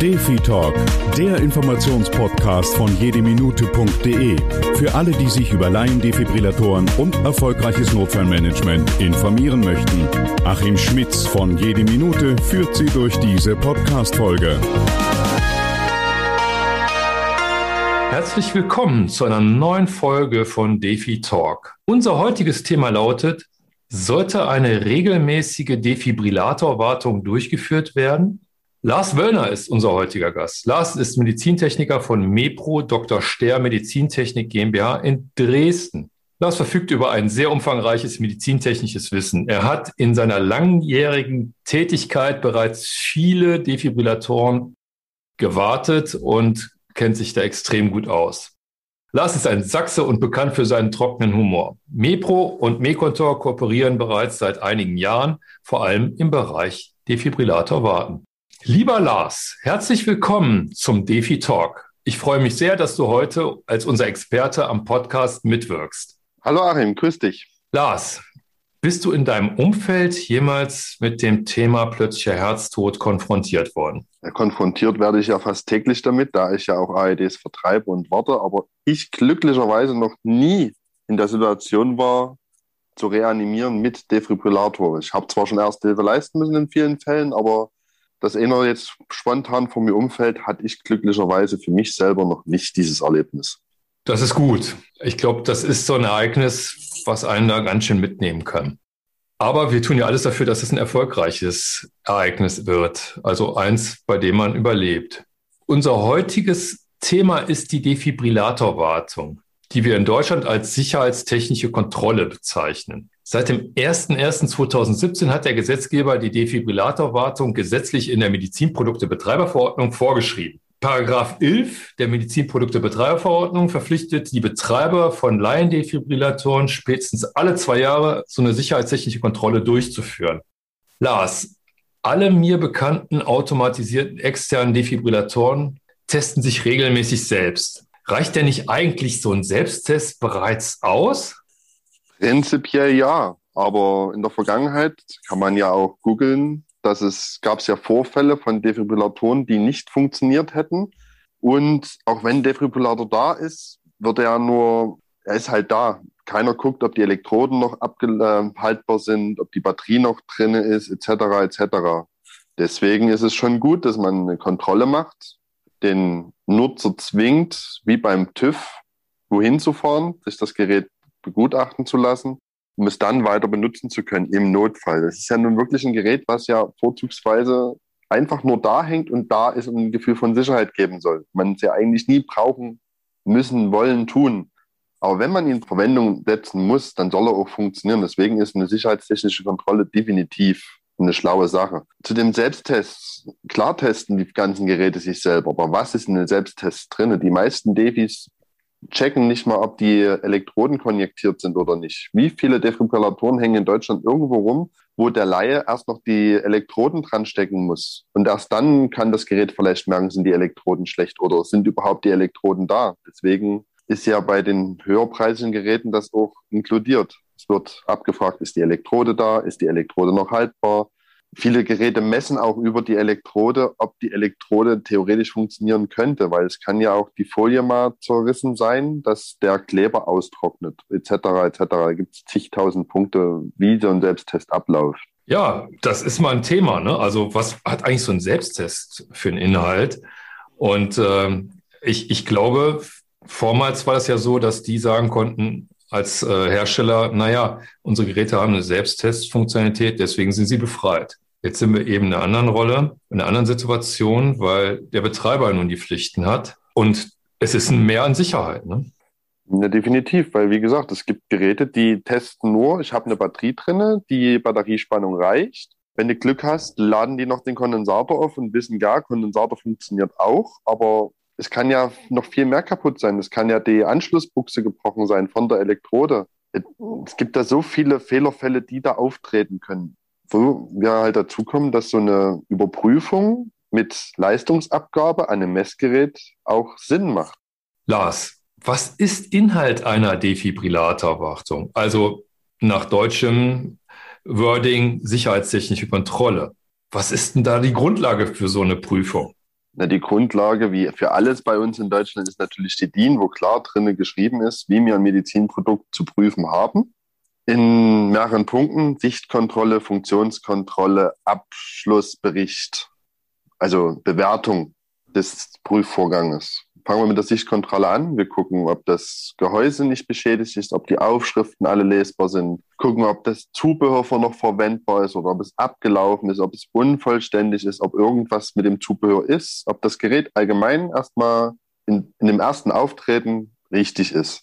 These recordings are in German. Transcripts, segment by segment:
Defi Talk, der Informationspodcast von jedeminute.de. Für alle, die sich über Laiendefibrillatoren und erfolgreiches Notfallmanagement informieren möchten. Achim Schmitz von Jede Minute führt Sie durch diese Podcast-Folge. Herzlich willkommen zu einer neuen Folge von Defi Talk. Unser heutiges Thema lautet, sollte eine regelmäßige Defibrillatorwartung durchgeführt werden? Lars Wöllner ist unser heutiger Gast. Lars ist Medizintechniker von MEPRO Dr. Ster Medizintechnik GmbH in Dresden. Lars verfügt über ein sehr umfangreiches medizintechnisches Wissen. Er hat in seiner langjährigen Tätigkeit bereits viele Defibrillatoren gewartet und kennt sich da extrem gut aus. Lars ist ein Sachse und bekannt für seinen trockenen Humor. MEPRO und MEContor kooperieren bereits seit einigen Jahren, vor allem im Bereich Defibrillator warten. Lieber Lars, herzlich willkommen zum Defi Talk. Ich freue mich sehr, dass du heute als unser Experte am Podcast mitwirkst. Hallo Achim, grüß dich. Lars, bist du in deinem Umfeld jemals mit dem Thema plötzlicher Herztod konfrontiert worden? Ja, konfrontiert werde ich ja fast täglich damit, da ich ja auch AEDs vertreibe und warte, aber ich glücklicherweise noch nie in der Situation war, zu reanimieren mit Defibrillator. Ich habe zwar schon Erste Hilfe leisten müssen in vielen Fällen, aber das einer jetzt spontan vor mir umfällt, hatte ich glücklicherweise für mich selber noch nicht dieses Erlebnis. Das ist gut. Ich glaube, das ist so ein Ereignis, was einen da ganz schön mitnehmen kann. Aber wir tun ja alles dafür, dass es ein erfolgreiches Ereignis wird. Also eins, bei dem man überlebt. Unser heutiges Thema ist die Defibrillatorwartung, die wir in Deutschland als sicherheitstechnische Kontrolle bezeichnen. Seit dem 01.01.2017 hat der Gesetzgeber die Defibrillatorwartung gesetzlich in der Medizinproduktebetreiberverordnung vorgeschrieben. Paragraph 11 der Medizinproduktebetreiberverordnung verpflichtet die Betreiber von Laiendefibrillatoren spätestens alle zwei Jahre so eine sicherheitstechnische Kontrolle durchzuführen. Lars, alle mir bekannten automatisierten externen Defibrillatoren testen sich regelmäßig selbst. Reicht denn nicht eigentlich so ein Selbsttest bereits aus? Prinzipiell ja, aber in der Vergangenheit kann man ja auch googeln, dass es gab es ja Vorfälle von Defibrillatoren, die nicht funktioniert hätten. Und auch wenn Defibrillator da ist, wird er nur, er ist halt da. Keiner guckt, ob die Elektroden noch abgehaltbar sind, ob die Batterie noch drin ist, etc. etc. Deswegen ist es schon gut, dass man eine Kontrolle macht, den Nutzer zwingt, wie beim TÜV, wohin zu fahren, sich das Gerät begutachten zu lassen, um es dann weiter benutzen zu können im Notfall. Das ist ja nun wirklich ein Gerät, was ja vorzugsweise einfach nur da hängt und da ist und ein Gefühl von Sicherheit geben soll. Man es ja eigentlich nie brauchen müssen, wollen, tun. Aber wenn man ihn in Verwendung setzen muss, dann soll er auch funktionieren. Deswegen ist eine sicherheitstechnische Kontrolle definitiv eine schlaue Sache. Zu dem Selbsttest, klar testen die ganzen Geräte sich selber, aber was ist in den Selbsttests drin? Die meisten Defis checken nicht mal, ob die Elektroden konjektiert sind oder nicht. Wie viele Defibrillatoren hängen in Deutschland irgendwo rum, wo der Laie erst noch die Elektroden dran stecken muss. Und erst dann kann das Gerät vielleicht merken, sind die Elektroden schlecht oder sind überhaupt die Elektroden da. Deswegen ist ja bei den höherpreisigen Geräten das auch inkludiert. Es wird abgefragt, ist die Elektrode da, ist die Elektrode noch haltbar, Viele Geräte messen auch über die Elektrode, ob die Elektrode theoretisch funktionieren könnte, weil es kann ja auch die Folie mal zerrissen sein, dass der Kleber austrocknet, etc. etc. Da gibt es zigtausend Punkte, wie so ein Selbsttest abläuft. Ja, das ist mal ein Thema. Ne? Also was hat eigentlich so ein Selbsttest für einen Inhalt? Und äh, ich, ich glaube, vormals war das ja so, dass die sagen konnten, als äh, Hersteller, naja, unsere Geräte haben eine Selbsttestfunktionalität, deswegen sind sie befreit. Jetzt sind wir eben in einer anderen Rolle, in einer anderen Situation, weil der Betreiber nun die Pflichten hat und es ist ein Mehr an Sicherheit. Ne? Ja, definitiv, weil wie gesagt, es gibt Geräte, die testen nur, ich habe eine Batterie drinne, die Batteriespannung reicht. Wenn du Glück hast, laden die noch den Kondensator auf und wissen, ja, Kondensator funktioniert auch, aber es kann ja noch viel mehr kaputt sein. Es kann ja die Anschlussbuchse gebrochen sein von der Elektrode. Es gibt da so viele Fehlerfälle, die da auftreten können. Wo wir halt dazu kommen, dass so eine Überprüfung mit Leistungsabgabe an einem Messgerät auch Sinn macht. Lars, was ist Inhalt einer Defibrillatorwartung? Also nach deutschem Wording sicherheitstechnische Kontrolle. Was ist denn da die Grundlage für so eine Prüfung? Na, die Grundlage, wie für alles bei uns in Deutschland, ist natürlich die DIN, wo klar drinnen geschrieben ist, wie wir ein Medizinprodukt zu prüfen haben. In mehreren Punkten, Sichtkontrolle, Funktionskontrolle, Abschlussbericht, also Bewertung des Prüfvorganges. Fangen wir mit der Sichtkontrolle an. Wir gucken, ob das Gehäuse nicht beschädigt ist, ob die Aufschriften alle lesbar sind. Gucken, ob das Zubehör noch verwendbar ist oder ob es abgelaufen ist, ob es unvollständig ist, ob irgendwas mit dem Zubehör ist, ob das Gerät allgemein erstmal in, in dem ersten Auftreten richtig ist.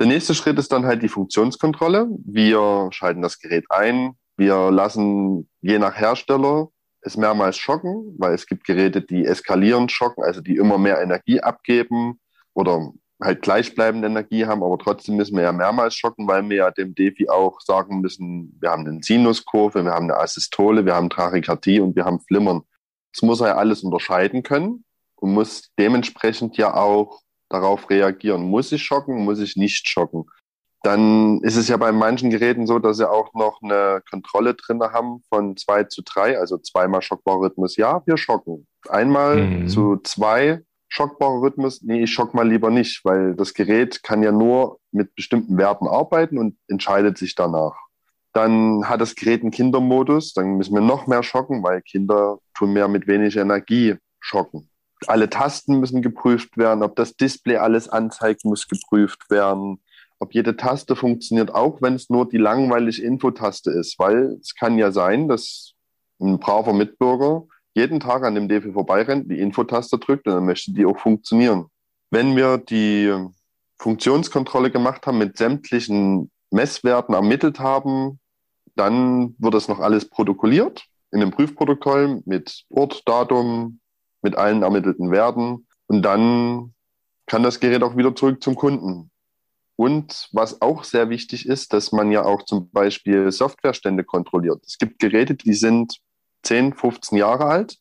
Der nächste Schritt ist dann halt die Funktionskontrolle. Wir schalten das Gerät ein. Wir lassen je nach Hersteller es mehrmals schocken, weil es gibt Geräte, die eskalierend schocken, also die immer mehr Energie abgeben oder halt gleichbleibende Energie haben, aber trotzdem müssen wir ja mehrmals schocken, weil wir ja dem Defi auch sagen müssen, wir haben eine Sinuskurve, wir haben eine Asystole, wir haben Trachykardie und wir haben Flimmern. Das muss er ja alles unterscheiden können und muss dementsprechend ja auch darauf reagieren. Muss ich schocken, muss ich nicht schocken? Dann ist es ja bei manchen Geräten so, dass sie auch noch eine Kontrolle drin haben von zwei zu drei, also zweimal schockbarer Rhythmus. Ja, wir schocken. Einmal mhm. zu zwei schockbarer Rhythmus. Nee, ich schock mal lieber nicht, weil das Gerät kann ja nur mit bestimmten Werten arbeiten und entscheidet sich danach. Dann hat das Gerät einen Kindermodus, dann müssen wir noch mehr schocken, weil Kinder tun mehr mit wenig Energie schocken. Alle Tasten müssen geprüft werden, ob das Display alles anzeigt, muss geprüft werden ob jede Taste funktioniert, auch wenn es nur die langweilige Infotaste ist, weil es kann ja sein, dass ein braver Mitbürger jeden Tag an dem DV vorbeirennt, die Infotaste drückt und dann möchte die auch funktionieren. Wenn wir die Funktionskontrolle gemacht haben, mit sämtlichen Messwerten ermittelt haben, dann wird das noch alles protokolliert in dem Prüfprotokoll mit Ort, Datum, mit allen ermittelten Werten und dann kann das Gerät auch wieder zurück zum Kunden. Und was auch sehr wichtig ist, dass man ja auch zum Beispiel Softwarestände kontrolliert. Es gibt Geräte, die sind 10, 15 Jahre alt,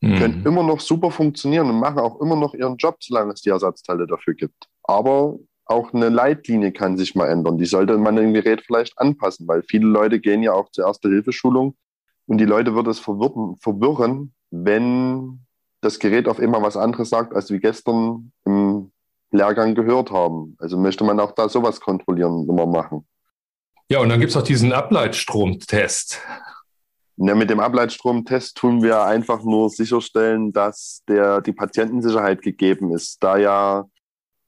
mhm. können immer noch super funktionieren und machen auch immer noch ihren Job, solange es die Ersatzteile dafür gibt. Aber auch eine Leitlinie kann sich mal ändern. Die sollte man im Gerät vielleicht anpassen, weil viele Leute gehen ja auch zur Erste-Hilfeschulung und die Leute wird es verwirren, verwirren, wenn das Gerät auf immer was anderes sagt, als wie gestern im Lehrgang gehört haben. Also möchte man auch da sowas kontrollieren immer machen. Ja, und dann gibt es auch diesen Ableitstromtest. Ja, mit dem Ableitstromtest tun wir einfach nur sicherstellen, dass der, die Patientensicherheit gegeben ist, da ja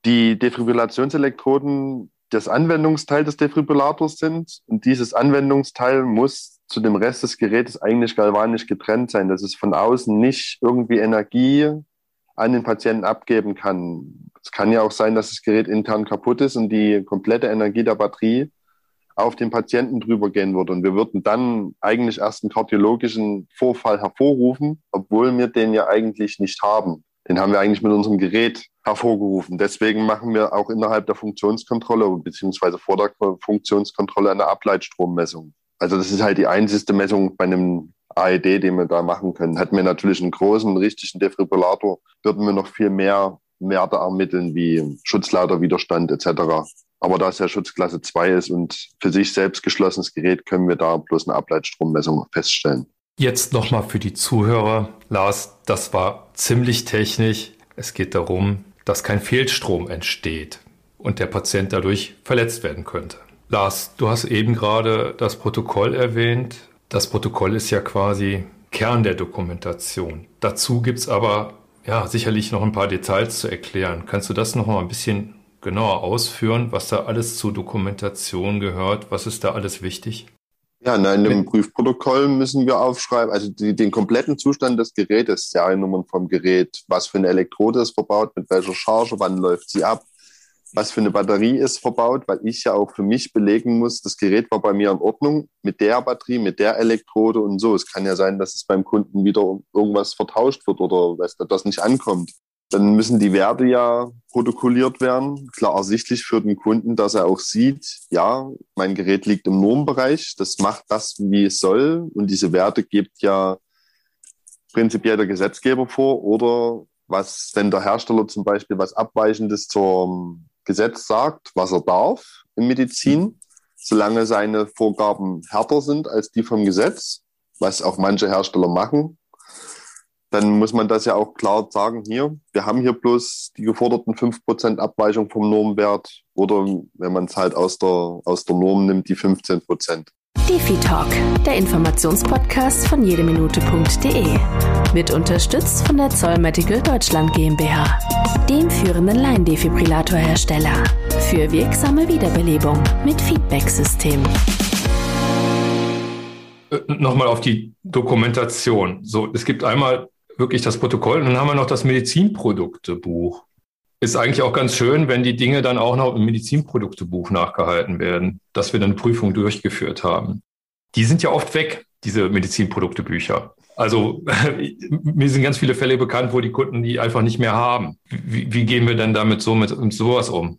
die Defibrillationselektroden das Anwendungsteil des Defibrillators sind und dieses Anwendungsteil muss zu dem Rest des Gerätes eigentlich galvanisch getrennt sein, dass es von außen nicht irgendwie Energie an den Patienten abgeben kann. Es kann ja auch sein, dass das Gerät intern kaputt ist und die komplette Energie der Batterie auf den Patienten drüber gehen würde. Und wir würden dann eigentlich erst einen kardiologischen Vorfall hervorrufen, obwohl wir den ja eigentlich nicht haben. Den haben wir eigentlich mit unserem Gerät hervorgerufen. Deswegen machen wir auch innerhalb der Funktionskontrolle beziehungsweise vor der Funktionskontrolle eine Ableitstrommessung. Also das ist halt die einzige Messung bei einem AED, den wir da machen können. Hätten wir natürlich einen großen, richtigen Defibrillator, würden wir noch viel mehr Werte ermitteln wie Schutzleiterwiderstand etc. Aber da es ja Schutzklasse 2 ist und für sich selbst geschlossenes Gerät, können wir da bloß eine Ableitstrommessung feststellen. Jetzt nochmal für die Zuhörer. Lars, das war ziemlich technisch. Es geht darum, dass kein Fehlstrom entsteht und der Patient dadurch verletzt werden könnte. Lars, du hast eben gerade das Protokoll erwähnt. Das Protokoll ist ja quasi Kern der Dokumentation. Dazu gibt es aber ja sicherlich noch ein paar Details zu erklären. Kannst du das noch mal ein bisschen genauer ausführen, was da alles zur Dokumentation gehört? Was ist da alles wichtig? Ja, in einem Prüfprotokoll müssen wir aufschreiben, also die, den kompletten Zustand des Gerätes, Seriennummern vom Gerät, was für eine Elektrode ist verbaut, mit welcher Charge, wann läuft sie ab, was für eine Batterie ist verbaut, weil ich ja auch für mich belegen muss, das Gerät war bei mir in Ordnung mit der Batterie, mit der Elektrode und so. Es kann ja sein, dass es beim Kunden wieder irgendwas vertauscht wird oder dass das nicht ankommt. Dann müssen die Werte ja protokolliert werden, klar ersichtlich für den Kunden, dass er auch sieht, ja, mein Gerät liegt im Normbereich, das macht das, wie es soll und diese Werte gibt ja prinzipiell der Gesetzgeber vor oder was, wenn der Hersteller zum Beispiel was Abweichendes zur Gesetz sagt, was er darf in Medizin, solange seine Vorgaben härter sind als die vom Gesetz, was auch manche Hersteller machen, dann muss man das ja auch klar sagen, hier, wir haben hier bloß die geforderten 5% Abweichung vom Normwert oder wenn man es halt aus der, aus der Norm nimmt, die 15%. Defi Talk, der Informationspodcast von jedeminute.de, wird unterstützt von der Zoll Medical Deutschland GmbH, dem führenden Laiendefibrillatorhersteller für wirksame Wiederbelebung mit Feedback-System. Äh, nochmal auf die Dokumentation. So, es gibt einmal wirklich das Protokoll und dann haben wir noch das Medizinproduktebuch. Ist eigentlich auch ganz schön, wenn die Dinge dann auch noch im Medizinproduktebuch nachgehalten werden, dass wir dann eine Prüfung durchgeführt haben. Die sind ja oft weg, diese Medizinproduktebücher. Also mir sind ganz viele Fälle bekannt, wo die Kunden die einfach nicht mehr haben. Wie, wie gehen wir denn damit so mit, mit sowas um?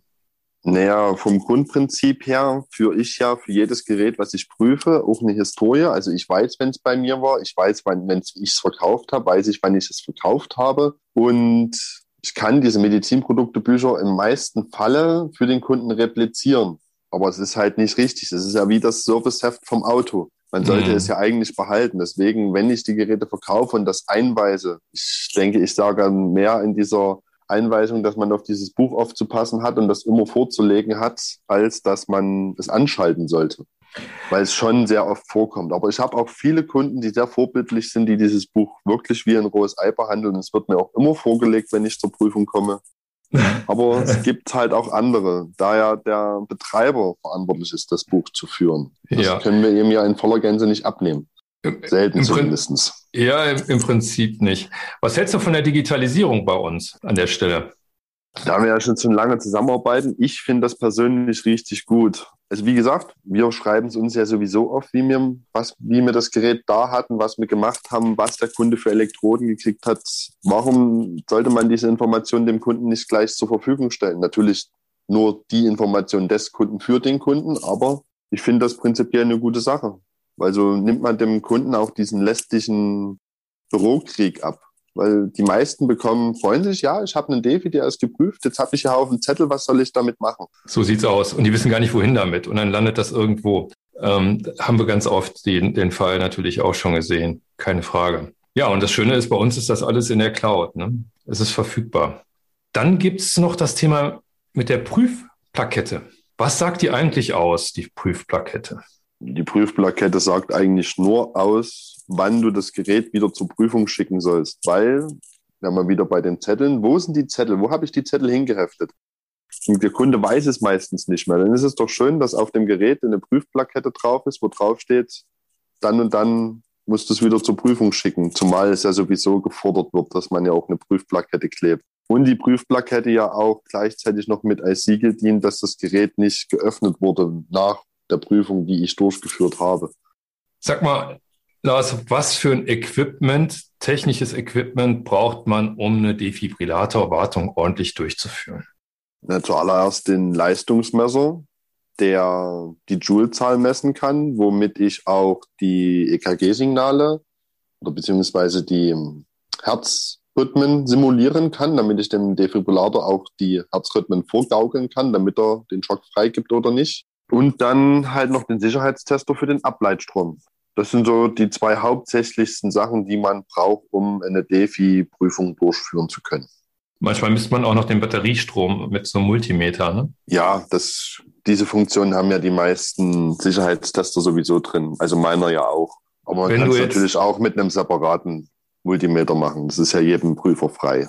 Naja, vom Grundprinzip her führe ich ja für jedes Gerät, was ich prüfe, auch eine Historie. Also ich weiß, wenn es bei mir war, ich weiß, wenn ich es verkauft habe, weiß ich, wann ich es verkauft habe. Und ich kann diese Medizinproduktebücher im meisten Falle für den Kunden replizieren. Aber es ist halt nicht richtig. Es ist ja wie das Serviceheft vom Auto. Man sollte mhm. es ja eigentlich behalten. Deswegen, wenn ich die Geräte verkaufe und das einweise, ich denke, ich sage mehr in dieser Einweisung, dass man auf dieses Buch aufzupassen hat und das immer vorzulegen hat, als dass man es anschalten sollte. Weil es schon sehr oft vorkommt. Aber ich habe auch viele Kunden, die sehr vorbildlich sind, die dieses Buch wirklich wie ein rohes Ei behandeln. Es wird mir auch immer vorgelegt, wenn ich zur Prüfung komme. Aber es gibt halt auch andere, da ja der Betreiber verantwortlich ist, das Buch zu führen. Das ja. können wir ihm ja in voller Gänze nicht abnehmen. Selten Im zumindest. Ja, im, im, Prinzip nicht. Was hältst du von der Digitalisierung bei uns an der Stelle? Da wir ja schon zu lange zusammenarbeiten, ich finde das persönlich richtig gut. Also wie gesagt, wir schreiben es uns ja sowieso auf, wie wir, was, wie wir das Gerät da hatten, was wir gemacht haben, was der Kunde für Elektroden gekriegt hat. Warum sollte man diese Information dem Kunden nicht gleich zur Verfügung stellen? Natürlich nur die Information des Kunden für den Kunden, aber ich finde das prinzipiell eine gute Sache. Weil so nimmt man dem Kunden auch diesen lästigen Bürokrieg ab. Weil die meisten bekommen, freuen sich, ja, ich habe einen Defi, der ist geprüft, jetzt habe ich ja auf dem Zettel, was soll ich damit machen? So sieht's aus. Und die wissen gar nicht, wohin damit. Und dann landet das irgendwo. Ähm, haben wir ganz oft den, den Fall natürlich auch schon gesehen. Keine Frage. Ja, und das Schöne ist, bei uns ist das alles in der Cloud. Ne? Es ist verfügbar. Dann gibt's noch das Thema mit der Prüfplakette. Was sagt die eigentlich aus, die Prüfplakette? Die Prüfplakette sagt eigentlich nur aus, wann du das Gerät wieder zur Prüfung schicken sollst, weil, wir haben wieder bei den Zetteln, wo sind die Zettel? Wo habe ich die Zettel hingeheftet? Und der Kunde weiß es meistens nicht mehr. Dann ist es doch schön, dass auf dem Gerät eine Prüfplakette drauf ist, wo drauf steht, dann und dann musst du es wieder zur Prüfung schicken. Zumal es ja sowieso gefordert wird, dass man ja auch eine Prüfplakette klebt. Und die Prüfplakette ja auch gleichzeitig noch mit als Siegel dient, dass das Gerät nicht geöffnet wurde nach der Prüfung, die ich durchgeführt habe. Sag mal, Lars, was für ein Equipment, technisches Equipment braucht man, um eine Defibrillatorwartung ordentlich durchzuführen? Na, zuallererst den Leistungsmesser, der die Joule-Zahl messen kann, womit ich auch die EKG-Signale oder beziehungsweise die Herzrhythmen simulieren kann, damit ich dem Defibrillator auch die Herzrhythmen vorgaukeln kann, damit er den Schock freigibt oder nicht. Und dann halt noch den Sicherheitstester für den Ableitstrom. Das sind so die zwei hauptsächlichsten Sachen, die man braucht, um eine DEFI-Prüfung durchführen zu können. Manchmal misst man auch noch den Batteriestrom mit so einem Multimeter, ne? Ja, das, diese Funktion haben ja die meisten Sicherheitstester sowieso drin. Also meiner ja auch. Aber man kann es natürlich auch mit einem separaten Multimeter machen. Das ist ja jedem Prüfer frei.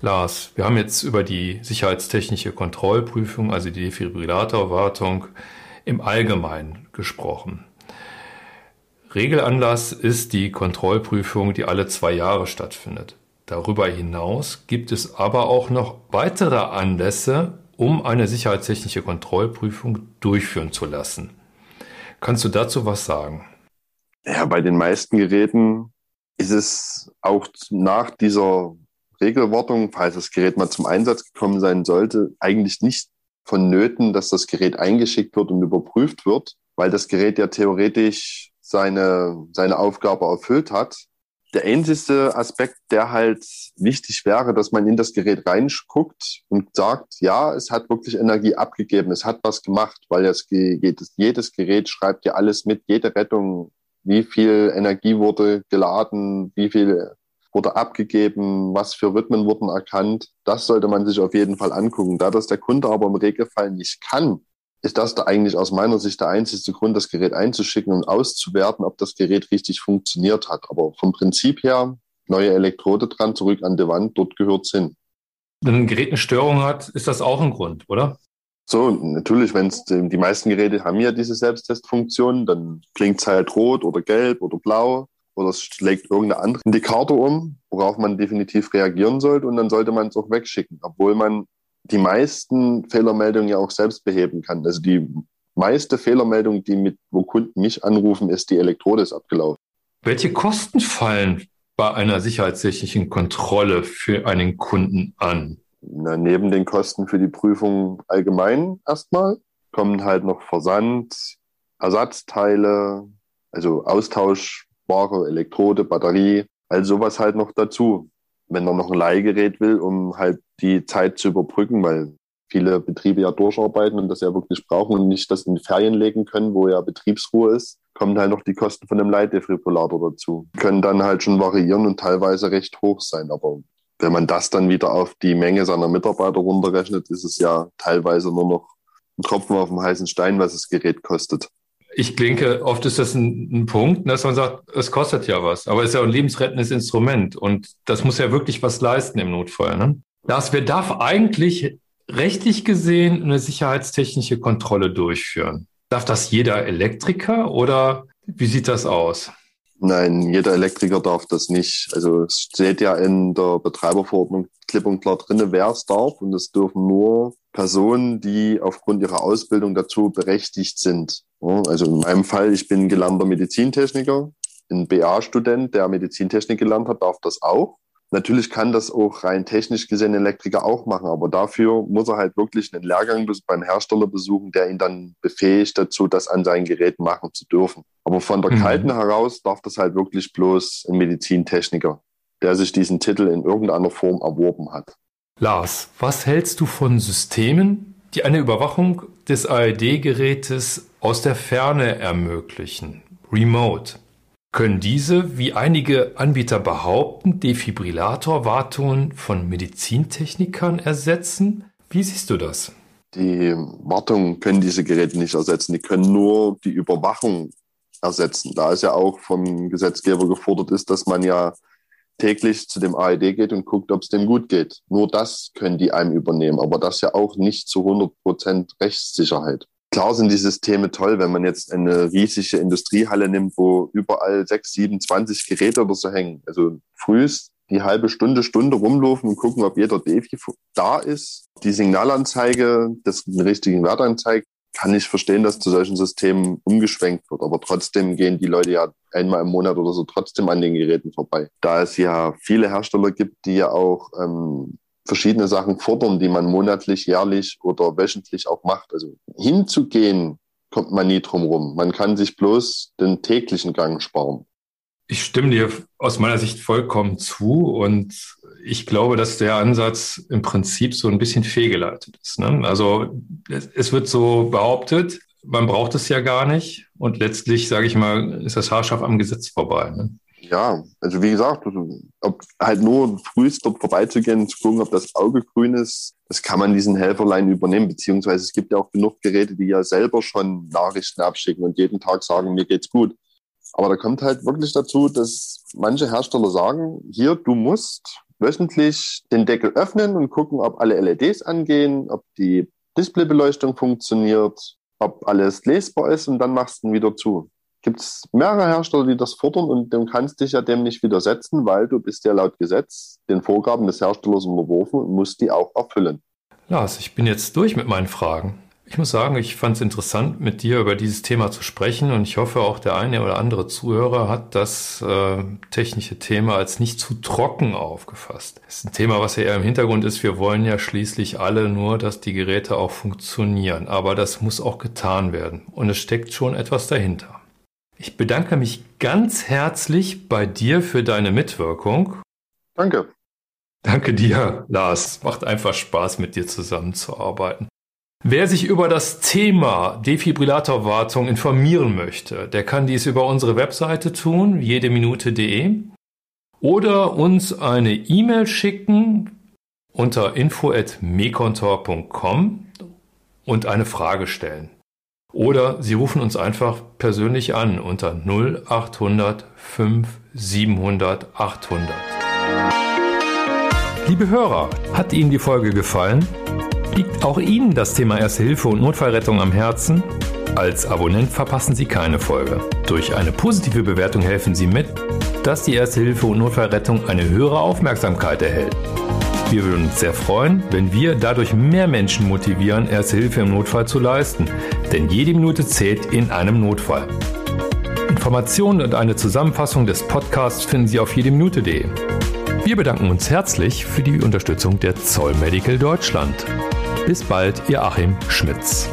Lars, wir haben jetzt über die sicherheitstechnische Kontrollprüfung, also die Defibrillatorwartung im Allgemeinen gesprochen. Regelanlass ist die Kontrollprüfung, die alle zwei Jahre stattfindet. Darüber hinaus gibt es aber auch noch weitere Anlässe, um eine sicherheitstechnische Kontrollprüfung durchführen zu lassen. Kannst du dazu was sagen? Ja, bei den meisten Geräten ist es auch nach dieser Regelwortung, falls das Gerät mal zum Einsatz gekommen sein sollte, eigentlich nicht vonnöten, dass das Gerät eingeschickt wird und überprüft wird, weil das Gerät ja theoretisch seine, seine Aufgabe erfüllt hat. Der einzige Aspekt, der halt wichtig wäre, dass man in das Gerät reinguckt und sagt, ja, es hat wirklich Energie abgegeben, es hat was gemacht, weil das, jedes, jedes Gerät schreibt ja alles mit, jede Rettung, wie viel Energie wurde geladen, wie viel wurde abgegeben, was für Rhythmen wurden erkannt. Das sollte man sich auf jeden Fall angucken. Da das der Kunde aber im Regelfall nicht kann, ist das da eigentlich aus meiner Sicht der einzige Grund, das Gerät einzuschicken und auszuwerten, ob das Gerät richtig funktioniert hat. Aber vom Prinzip her, neue Elektrode dran, zurück an die Wand, dort gehört es hin. Wenn ein Gerät eine Störung hat, ist das auch ein Grund, oder? So, natürlich, wenn es die meisten Geräte haben ja diese Selbsttestfunktion, dann klingt es halt rot oder gelb oder blau oder es schlägt irgendeine andere Indikator um, worauf man definitiv reagieren sollte und dann sollte man es auch wegschicken, obwohl man die meisten Fehlermeldungen ja auch selbst beheben kann. Also die meiste Fehlermeldung, die mit, wo Kunden mich anrufen, ist, die Elektrode ist abgelaufen. Welche Kosten fallen bei einer sicherheitstechnischen Kontrolle für einen Kunden an? Na, neben den Kosten für die Prüfung allgemein erstmal kommen halt noch Versand, Ersatzteile, also austauschbare Elektrode, Batterie, all sowas halt noch dazu. Wenn er noch ein Leihgerät will, um halt die Zeit zu überbrücken, weil viele Betriebe ja durcharbeiten und das ja wirklich brauchen und nicht das in die Ferien legen können, wo ja Betriebsruhe ist, kommen halt noch die Kosten von dem Leitdefibrillator dazu. Können dann halt schon variieren und teilweise recht hoch sein. Aber wenn man das dann wieder auf die Menge seiner Mitarbeiter runterrechnet, ist es ja teilweise nur noch ein Tropfen auf dem heißen Stein, was das Gerät kostet. Ich denke, oft ist das ein, ein Punkt, dass man sagt, es kostet ja was, aber es ist ja ein lebensrettendes Instrument und das muss ja wirklich was leisten im Notfall. Ne? Wer darf eigentlich rechtlich gesehen eine sicherheitstechnische Kontrolle durchführen? Darf das jeder Elektriker oder wie sieht das aus? Nein, jeder Elektriker darf das nicht. Also es steht ja in der Betreiberverordnung klipp und klar drin, wer es darf. Und es dürfen nur Personen, die aufgrund ihrer Ausbildung dazu berechtigt sind. Also in meinem Fall, ich bin gelernter Medizintechniker, ein BA-Student, der Medizintechnik gelernt hat, darf das auch. Natürlich kann das auch rein technisch gesehen ein Elektriker auch machen, aber dafür muss er halt wirklich einen Lehrgang beim Hersteller besuchen, der ihn dann befähigt dazu, das an seinen Geräten machen zu dürfen. Aber von der mhm. Kalten heraus darf das halt wirklich bloß ein Medizintechniker, der sich diesen Titel in irgendeiner Form erworben hat. Lars, was hältst du von Systemen, die eine Überwachung des ARD-Gerätes aus der Ferne ermöglichen? Remote. Können diese, wie einige Anbieter behaupten, Defibrillatorwartungen von Medizintechnikern ersetzen? Wie siehst du das? Die Wartung können diese Geräte nicht ersetzen. Die können nur die Überwachung ersetzen. Da es ja auch vom Gesetzgeber gefordert ist, dass man ja täglich zu dem AED geht und guckt, ob es dem gut geht. Nur das können die einem übernehmen, aber das ja auch nicht zu 100 Prozent Rechtssicherheit. Klar sind die Systeme toll, wenn man jetzt eine riesige Industriehalle nimmt, wo überall sechs, sieben, zwanzig Geräte oder so hängen. Also frühst die halbe Stunde, Stunde rumlaufen und gucken, ob jeder Defi da ist. Die Signalanzeige, das den richtigen Wert anzeigt, kann ich verstehen, dass zu solchen Systemen umgeschwenkt wird. Aber trotzdem gehen die Leute ja einmal im Monat oder so trotzdem an den Geräten vorbei. Da es ja viele Hersteller gibt, die ja auch ähm, verschiedene Sachen fordern, die man monatlich, jährlich oder wöchentlich auch macht. Also hinzugehen, kommt man nie drum rum. Man kann sich bloß den täglichen Gang sparen. Ich stimme dir aus meiner Sicht vollkommen zu und ich glaube, dass der Ansatz im Prinzip so ein bisschen fehlgeleitet ist. Ne? Also es wird so behauptet, man braucht es ja gar nicht und letztlich, sage ich mal, ist das haarscharf am Gesetz vorbei. Ne? Ja, also wie gesagt, ob halt nur frühst dort vorbeizugehen, zu gucken, ob das Auge grün ist, das kann man diesen Helferlein übernehmen, beziehungsweise es gibt ja auch genug Geräte, die ja selber schon Nachrichten abschicken und jeden Tag sagen, mir geht's gut. Aber da kommt halt wirklich dazu, dass manche Hersteller sagen, hier, du musst wöchentlich den Deckel öffnen und gucken, ob alle LEDs angehen, ob die Displaybeleuchtung funktioniert, ob alles lesbar ist und dann machst du ihn wieder zu gibt es mehrere Hersteller, die das fordern und du kannst dich ja dem nicht widersetzen, weil du bist ja laut Gesetz den Vorgaben des Herstellers unterworfen und musst die auch erfüllen. Lars, ich bin jetzt durch mit meinen Fragen. Ich muss sagen, ich fand es interessant, mit dir über dieses Thema zu sprechen und ich hoffe, auch der eine oder andere Zuhörer hat das äh, technische Thema als nicht zu trocken aufgefasst. Das ist ein Thema, was ja eher im Hintergrund ist. Wir wollen ja schließlich alle nur, dass die Geräte auch funktionieren, aber das muss auch getan werden und es steckt schon etwas dahinter. Ich bedanke mich ganz herzlich bei dir für deine Mitwirkung. Danke. Danke dir, Lars. Macht einfach Spaß, mit dir zusammenzuarbeiten. Wer sich über das Thema Defibrillatorwartung informieren möchte, der kann dies über unsere Webseite tun, jedeminute.de. oder uns eine E-Mail schicken unter info@mekontor.com und eine Frage stellen. Oder Sie rufen uns einfach persönlich an unter 0800 5 700 800. Liebe Hörer, hat Ihnen die Folge gefallen? Liegt auch Ihnen das Thema Erste Hilfe und Notfallrettung am Herzen? Als Abonnent verpassen Sie keine Folge. Durch eine positive Bewertung helfen Sie mit, dass die Erste Hilfe und Notfallrettung eine höhere Aufmerksamkeit erhält. Wir würden uns sehr freuen, wenn wir dadurch mehr Menschen motivieren, Erste Hilfe im Notfall zu leisten. Denn jede Minute zählt in einem Notfall. Informationen und eine Zusammenfassung des Podcasts finden Sie auf jedeminute.de. Wir bedanken uns herzlich für die Unterstützung der Zoll Medical Deutschland. Bis bald, Ihr Achim Schmitz.